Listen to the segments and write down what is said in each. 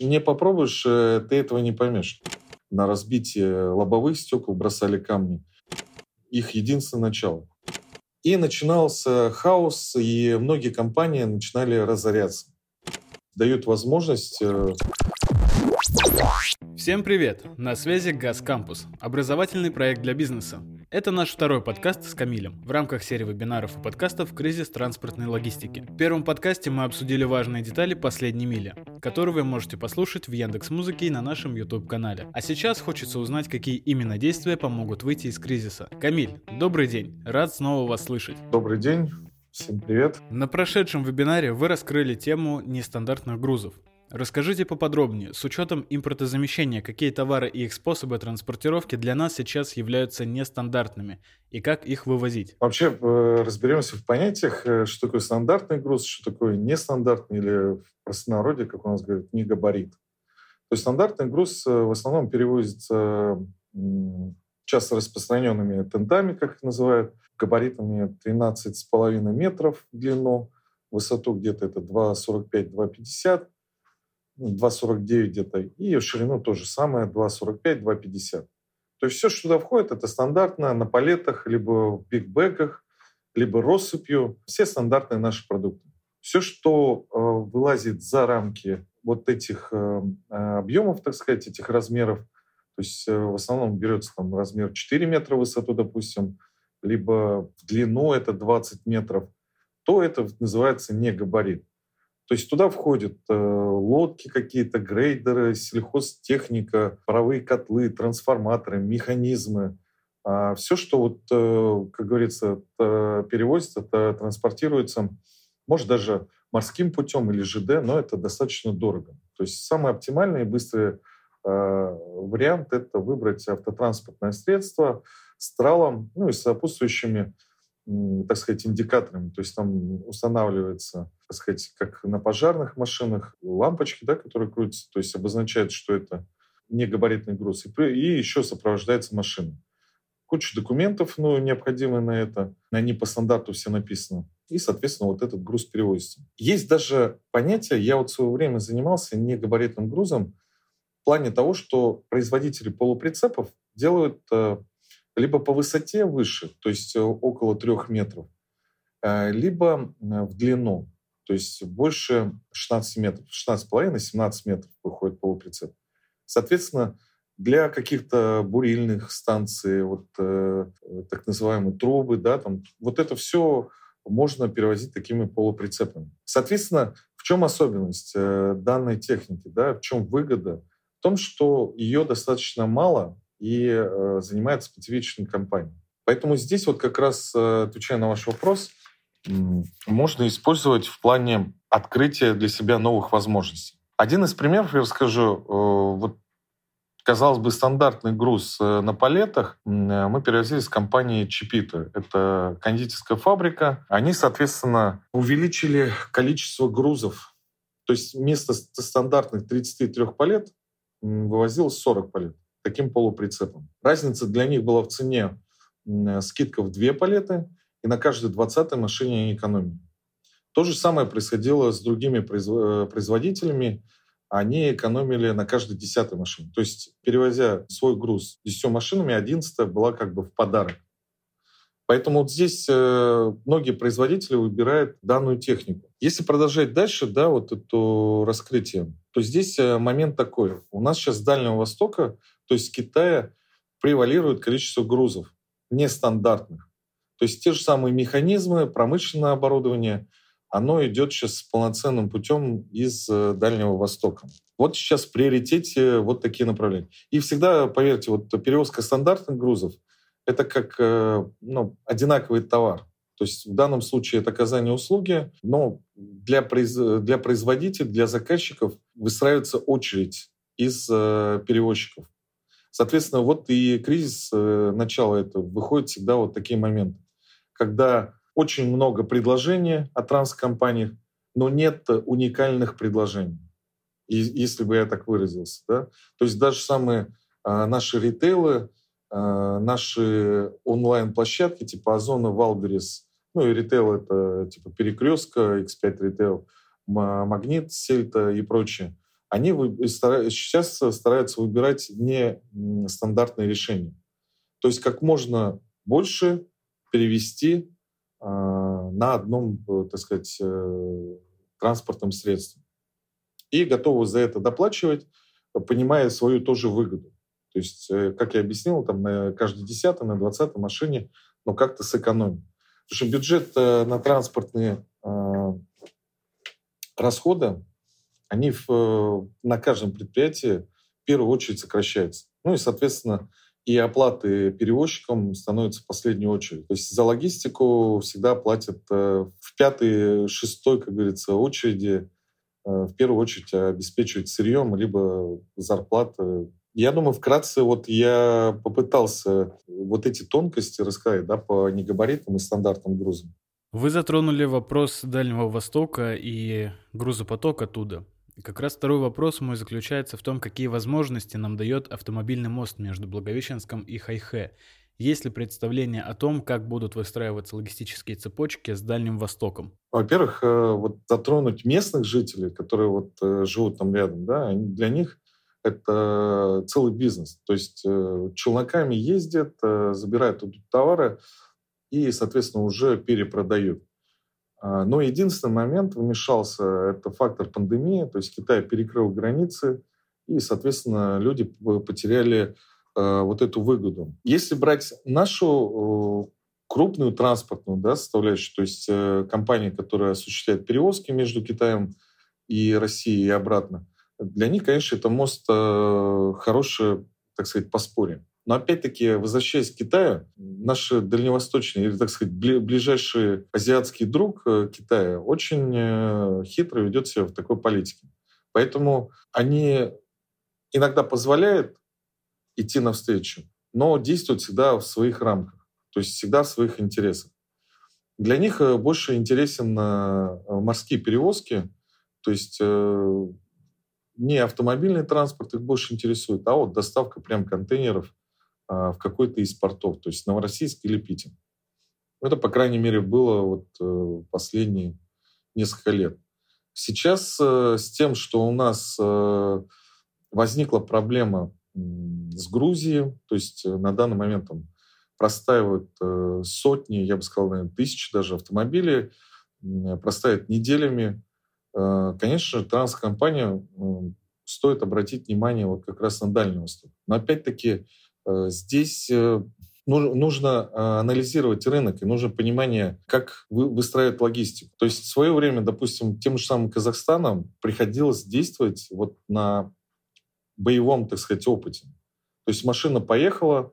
Не попробуешь, э, ты этого не поймешь. На разбитие лобовых стекол бросали камни. Их единственное начало. И начинался хаос, и многие компании начинали разоряться. Дают возможность э, Всем привет! На связи Газ Кампус, образовательный проект для бизнеса. Это наш второй подкаст с Камилем в рамках серии вебинаров и подкастов «Кризис транспортной логистики». В первом подкасте мы обсудили важные детали последней мили, которые вы можете послушать в Яндекс Музыке и на нашем YouTube-канале. А сейчас хочется узнать, какие именно действия помогут выйти из кризиса. Камиль, добрый день, рад снова вас слышать. Добрый день, всем привет. На прошедшем вебинаре вы раскрыли тему нестандартных грузов. Расскажите поподробнее, с учетом импортозамещения, какие товары и их способы транспортировки для нас сейчас являются нестандартными и как их вывозить? Вообще э, разберемся в понятиях, э, что такое стандартный груз, что такое нестандартный или в простонародье, как у нас говорят, не габарит. То есть стандартный груз э, в основном перевозится часто распространенными тентами, как их называют, габаритами 13,5 метров в длину, высоту где-то это 2,45-2,50 2,49 где-то, и в ширину то же самое, 2,45, 2,50. То есть все, что туда входит, это стандартно на палетах, либо в бигбэках, либо россыпью. Все стандартные наши продукты. Все, что э, вылазит за рамки вот этих э, э объемов, так сказать, этих размеров, то есть э, в основном берется там размер 4 метра в высоту, допустим, либо в длину это 20 метров, то это называется не габарит. То есть туда входят э, лодки какие-то, грейдеры, сельхозтехника, паровые котлы, трансформаторы, механизмы. А все, что, вот, э, как говорится, э, перевозится, это транспортируется, может, даже морским путем или ЖД, но это достаточно дорого. То есть самый оптимальный и быстрый вариант – это выбрать автотранспортное средство с тралом, ну и сопутствующими так сказать, индикаторами. То есть там устанавливается, так сказать, как на пожарных машинах, лампочки, да, которые крутятся, то есть обозначает, что это не габаритный груз. И, и еще сопровождается машина. Куча документов, ну, необходимые на это. Они по стандарту все написаны. И, соответственно, вот этот груз перевозится. Есть даже понятие, я вот в свое время занимался не габаритным грузом, в плане того, что производители полуприцепов делают э, либо по высоте выше, то есть э, около трех метров, э, либо э, в длину, то есть больше 16 метров, 16,5-17 метров выходит полуприцеп. Соответственно, для каких-то бурильных станций, вот э, так называемые трубы, да, там, вот это все можно перевозить такими полуприцепами. Соответственно, в чем особенность э, данной техники, да, в чем выгода? В том, что ее достаточно мало, и э, занимает специфичной компанией. Поэтому здесь вот как раз, э, отвечая на ваш вопрос, можно использовать в плане открытия для себя новых возможностей. Один из примеров я расскажу. Э, вот, казалось бы, стандартный груз на палетах мы перевозили с компанией Чипита. Это кондитерская фабрика. Они, соответственно, увеличили количество грузов. То есть вместо стандартных 33 палет вывозилось 40 палет таким полуприцепом. Разница для них была в цене скидка в две палеты, и на каждой 20 машине они экономили. То же самое происходило с другими э, производителями. Они экономили на каждой десятой машине. То есть, перевозя свой груз десятью машинами, одиннадцатая была как бы в подарок. Поэтому вот здесь э, многие производители выбирают данную технику. Если продолжать дальше, да, вот это раскрытие, то здесь э, момент такой. У нас сейчас с Дальнего Востока то есть с Китая превалирует количество грузов нестандартных. То есть те же самые механизмы, промышленное оборудование, оно идет сейчас полноценным путем из э, Дальнего Востока. Вот сейчас в приоритете вот такие направления. И всегда, поверьте, вот перевозка стандартных грузов — это как э, ну, одинаковый товар. То есть в данном случае это оказание услуги, но для, произ... для производителей, для заказчиков выстраивается очередь из э, перевозчиков. Соответственно, вот и кризис э, начала этого выходит всегда вот такие моменты, когда очень много предложений от транскомпаниях, но нет уникальных предложений, если бы я так выразился. Да? То есть даже самые а, наши ритейлы, а, наши онлайн-площадки типа Озона, Валберис, ну и ритейл это типа Перекрестка, X5 ритейл, Магнит, Сельта и прочее. Они сейчас стараются выбирать не стандартные решения. То есть как можно больше перевести на одном, так сказать, транспортном средстве. И готовы за это доплачивать, понимая свою тоже выгоду. То есть, э, как я объяснил, там на каждой десятой, на двадцатой машине, ну, как-то сэкономим. Потому что бюджет э, на транспортные э, расходы, они в, на каждом предприятии в первую очередь сокращаются. Ну и, соответственно, и оплаты перевозчикам становятся в последнюю очередь. То есть за логистику всегда платят в пятой, шестой, как говорится, очереди в первую очередь обеспечивать сырьем, либо зарплаты я думаю, вкратце вот я попытался вот эти тонкости рассказать да, по негабаритным и стандартным грузам. Вы затронули вопрос Дальнего Востока и грузопоток оттуда. Как раз второй вопрос мой заключается в том, какие возможности нам дает автомобильный мост между Благовещенском и Хайхе. Есть ли представление о том, как будут выстраиваться логистические цепочки с Дальним Востоком? Во-первых, э, вот затронуть местных жителей, которые вот э, живут там рядом, да, для них это целый бизнес. То есть э, челноками ездят, э, забирают товары и, соответственно, уже перепродают. А, но единственный момент вмешался, это фактор пандемии, то есть Китай перекрыл границы, и, соответственно, люди потеряли э, вот эту выгоду. Если брать нашу крупную транспортную да, составляющую, то есть компания, которая осуществляет перевозки между Китаем и Россией и обратно, для них, конечно, это мост э, хороший, так сказать, по споре. Но опять-таки, возвращаясь к Китаю, наш дальневосточный, или, так сказать, ближайший азиатский друг э, Китая очень э, хитро ведет себя в такой политике. Поэтому они иногда позволяют идти навстречу, но действуют всегда в своих рамках, то есть всегда в своих интересах. Для них больше интересен морские перевозки, то есть не автомобильный транспорт их больше интересует, а вот доставка прям контейнеров в какой-то из портов, то есть Новороссийск или Питер. Это, по крайней мере, было вот э, последние несколько лет. Сейчас э, с тем, что у нас э, возникла проблема с Грузией, то есть на данный момент там простаивают сотни, я бы сказал, наверное, тысячи даже автомобилей, простаивают неделями, конечно, транскомпания стоит обратить внимание вот как раз на Дальний Восток. Но опять-таки здесь э, нужно анализировать рынок и нужно понимание, как выстраивать логистику. То есть в свое время, допустим, тем же самым Казахстаном приходилось действовать вот на боевом, так сказать, опыте. То есть машина поехала,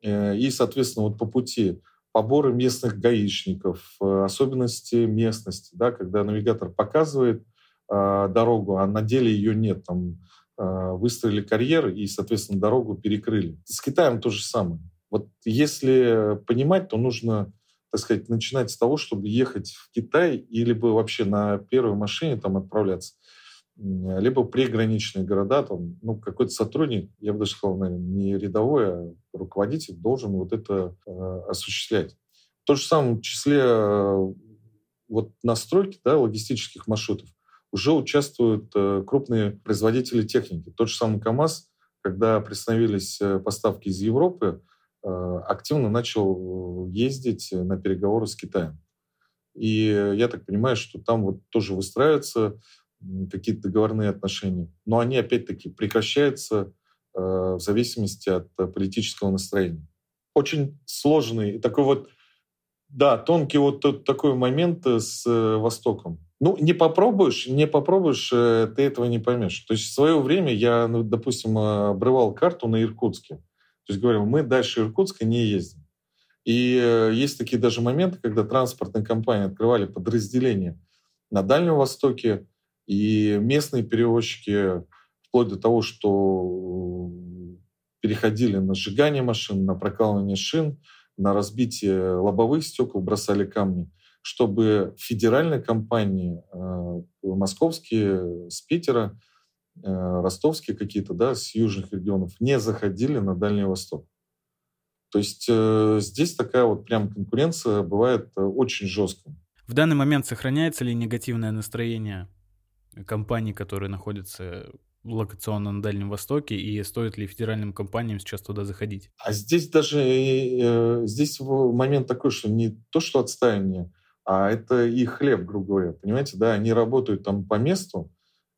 и, соответственно, вот по пути поборы местных гаишников, э, особенности местности, да, когда навигатор показывает э, дорогу, а на деле ее нет, там э, выстроили карьер и, соответственно, дорогу перекрыли. С Китаем то же самое. Вот если понимать, то нужно, так сказать, начинать с того, чтобы ехать в Китай или бы вообще на первой машине там отправляться либо приграничные города, там, ну, какой-то сотрудник, я бы даже сказал, наверное, не рядовой, а руководитель должен вот это э, осуществлять. В том же самом числе э, вот настройки да, логистических маршрутов уже участвуют э, крупные производители техники. Тот же самый КАМАЗ, когда приостановились э, поставки из Европы, э, активно начал ездить на переговоры с Китаем. И я так понимаю, что там вот тоже выстраивается какие-то договорные отношения. Но они, опять-таки, прекращаются в зависимости от политического настроения. Очень сложный такой вот, да, тонкий вот такой момент с Востоком. Ну, не попробуешь, не попробуешь, э, ты этого не поймешь. То есть в свое время я, ну, допустим, обрывал карту на Иркутске. То есть говорил, мы дальше Иркутска не ездим. И э, есть такие даже моменты, когда транспортные компании открывали подразделения на Дальнем Востоке, и местные перевозчики, вплоть до того, что переходили на сжигание машин, на прокалывание шин, на разбитие лобовых стекол, бросали камни, чтобы федеральные компании, э, московские, с Питера, э, ростовские какие-то, да, с южных регионов, не заходили на Дальний Восток. То есть э, здесь такая вот прям конкуренция бывает очень жесткая. В данный момент сохраняется ли негативное настроение компаний, которые находятся локационно на Дальнем Востоке, и стоит ли федеральным компаниям сейчас туда заходить? А здесь даже здесь момент такой, что не то, что отстаивание, а это их хлеб, грубо говоря. Понимаете, да, они работают там по месту,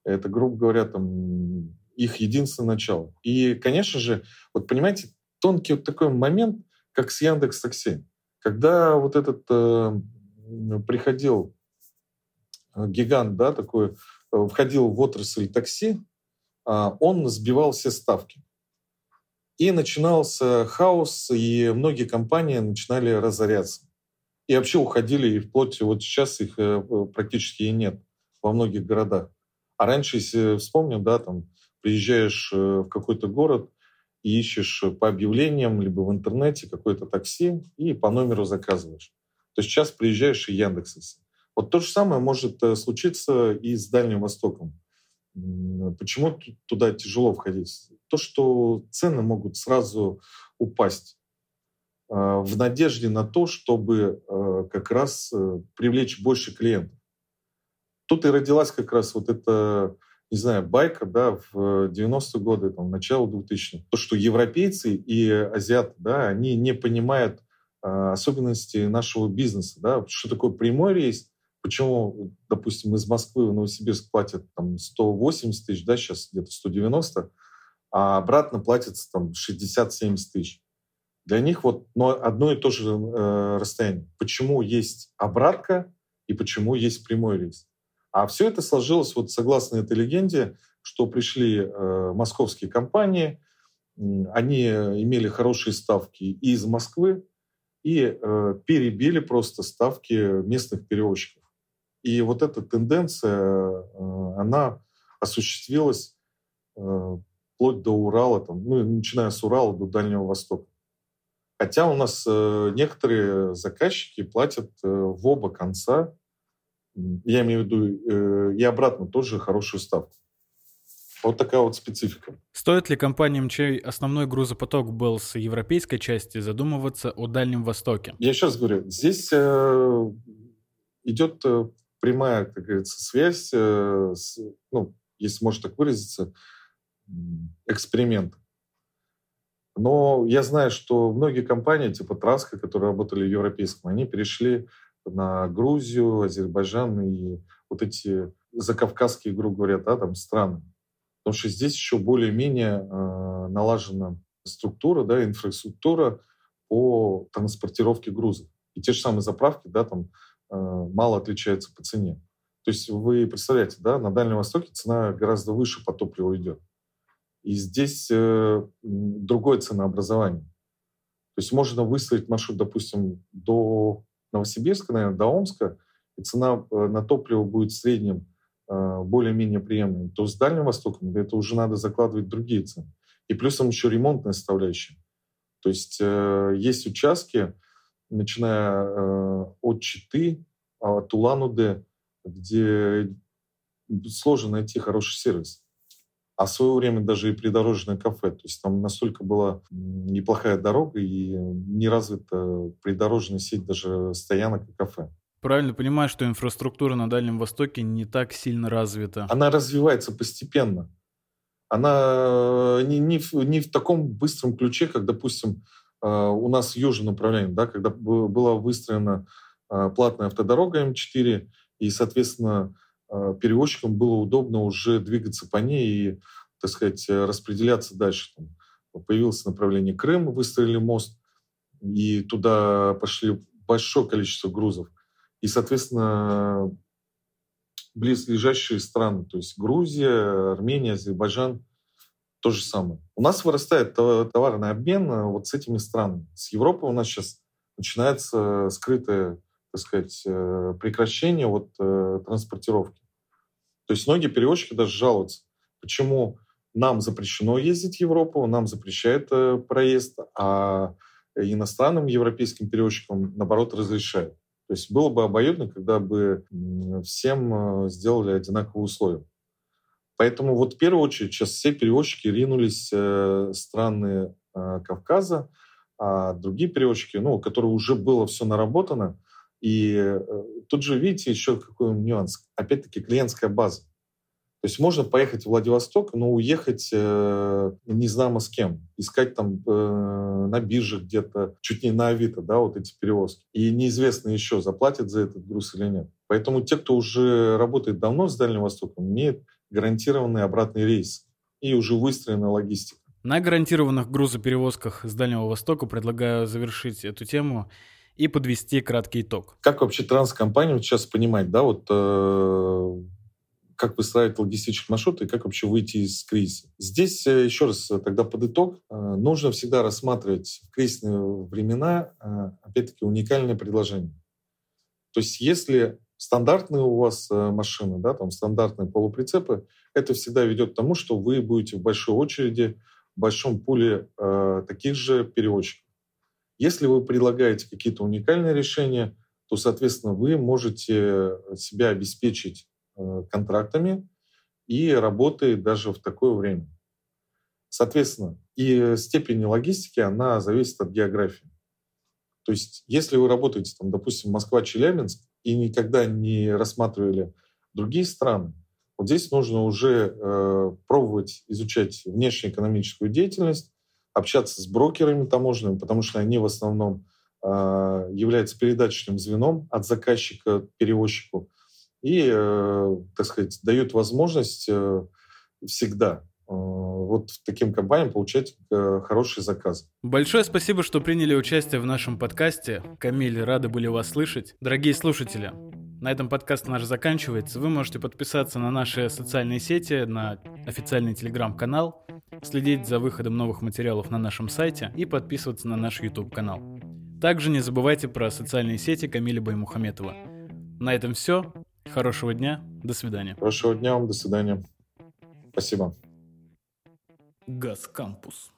это, грубо говоря, там их единственное начало. И, конечно же, вот понимаете, тонкий вот такой момент, как с Яндекс Такси. Когда вот этот э, приходил э, гигант, да, такой, э, входил в отрасль такси, а, он сбивал все ставки. И начинался хаос, и многие компании начинали разоряться. И вообще уходили, и вплоть вот сейчас их э, практически и нет во многих городах. А раньше, если вспомним, да, там приезжаешь э, в какой-то город и ищешь по объявлениям, либо в интернете какое-то такси и по номеру заказываешь. То есть сейчас приезжаешь и Яндекс. Вот то же самое может э, случиться и с Дальним Востоком. Почему туда тяжело входить? То, что цены могут сразу упасть в надежде на то, чтобы э, как раз э, привлечь больше клиентов. Тут и родилась как раз вот эта, не знаю, байка, да, в 90-е годы, там, начало 2000-х. То, что европейцы и азиаты, да, они не понимают особенности нашего бизнеса, да, что такое прямой рейс, Почему, допустим, из Москвы в Новосибирск платят там 180 тысяч, да, сейчас где-то 190, а обратно платится там 60-70 тысяч. Для них вот но одно и то же э, расстояние. Почему есть обратка и почему есть прямой рейс? А все это сложилось вот согласно этой легенде, что пришли э, московские компании, они имели хорошие ставки из Москвы и э, перебили просто ставки местных перевозчиков. И вот эта тенденция, э, она осуществилась э, вплоть до Урала, там, ну, начиная с Урала до Дальнего Востока. Хотя у нас э, некоторые заказчики платят в оба конца, я имею в виду и обратно тоже хорошую ставку. Вот такая вот специфика. Стоит ли компаниям, чей основной грузопоток был с европейской части, задумываться о Дальнем Востоке? Я сейчас говорю, здесь идет прямая, как говорится, связь, э, с, ну, если можно так выразиться, эксперимент. Но я знаю, что многие компании, типа Траска, которые работали в европейском, они перешли на Грузию, Азербайджан и вот эти закавказские, грубо говоря, да, там страны. Потому что здесь еще более-менее э, налажена структура, да, инфраструктура по транспортировке грузов. И те же самые заправки, да, там Э, мало отличаются по цене. То есть вы представляете, да, на Дальнем Востоке цена гораздо выше по топливу идет. И здесь э, другое ценообразование. То есть можно выстроить маршрут, допустим, до Новосибирска, наверное, до Омска, и цена э, на топливо будет в среднем э, более-менее приемлемой. То с Дальним Востоком это уже надо закладывать другие цены. И плюсом еще ремонтная составляющая. То есть э, есть участки, начиная э, от Читы, а, от Улан-Удэ, где сложно найти хороший сервис. А в свое время даже и придорожное кафе. То есть там настолько была неплохая дорога и не развита придорожная сеть даже стоянок и кафе. Правильно понимаю, что инфраструктура на Дальнем Востоке не так сильно развита? Она развивается постепенно. Она не, не, в, не в таком быстром ключе, как, допустим, а, у нас южное направление, да, когда была выстроена платная автодорога М4, и, соответственно, перевозчикам было удобно уже двигаться по ней и, так сказать, распределяться дальше. Там появилось направление Крым, выстроили мост, и туда пошли большое количество грузов. И, соответственно, близлежащие страны, то есть Грузия, Армения, Азербайджан, то же самое. У нас вырастает товарный обмен э, вот с этими странами. С Европой у нас сейчас начинается скрытое, так сказать, э, прекращение вот э, транспортировки. То есть многие перевозчики даже жалуются, почему нам запрещено ездить в Европу, нам запрещает проезд, а иностранным европейским перевозчикам, наоборот, разрешают. То есть было бы обоюдно, когда бы всем сделали одинаковые условия. Поэтому вот в первую очередь сейчас все перевозчики ринулись э, страны э, Кавказа, а другие перевозчики, ну, у которых уже было все наработано. И э, тут же, видите, еще какой нюанс. Опять-таки клиентская база. То есть можно поехать в Владивосток, но уехать э, не знамо с кем. Искать там э, на бирже где-то, чуть не на Авито, да, вот эти перевозки. И неизвестно еще, заплатят за этот груз или нет. Поэтому те, кто уже работает давно с Дальним Востоком, имеют гарантированный обратный рейс и уже выстроена логистика. На гарантированных грузоперевозках с Дальнего Востока предлагаю завершить эту тему и подвести краткий итог. Как вообще транскомпания сейчас понимать, да, вот э, как выстраивать логистические маршруты и как вообще выйти из кризиса. Здесь, э, еще раз, э, тогда под итог, э, нужно всегда рассматривать в кризисные времена, опять-таки, уникальное предложение. То есть если стандартные у вас машины, да, там стандартные полуприцепы, это всегда ведет к тому, что вы будете в большой очереди, в большом пуле э, таких же перевозчиков. Если вы предлагаете какие-то уникальные решения, то, соответственно, вы можете себя обеспечить Э, контрактами и работает даже в такое время. Соответственно, и степень логистики, она зависит от географии. То есть, если вы работаете, там, допустим, Москва-Челябинск и никогда не рассматривали другие страны, вот здесь нужно уже э, пробовать изучать внешнеэкономическую деятельность, общаться с брокерами таможенными, потому что они в основном э, являются передаточным звеном от заказчика к перевозчику и, э, так сказать, дают возможность э, всегда э, вот таким компаниям получать хороший заказ. Большое спасибо, что приняли участие в нашем подкасте. Камиль, рады были вас слышать. Дорогие слушатели, на этом подкаст наш заканчивается. Вы можете подписаться на наши социальные сети, на официальный телеграм-канал, следить за выходом новых материалов на нашем сайте и подписываться на наш YouTube-канал. Также не забывайте про социальные сети Камиля Баймухаметова. На этом все. Хорошего дня. До свидания. Хорошего дня вам. До свидания. Спасибо. Газ Кампус.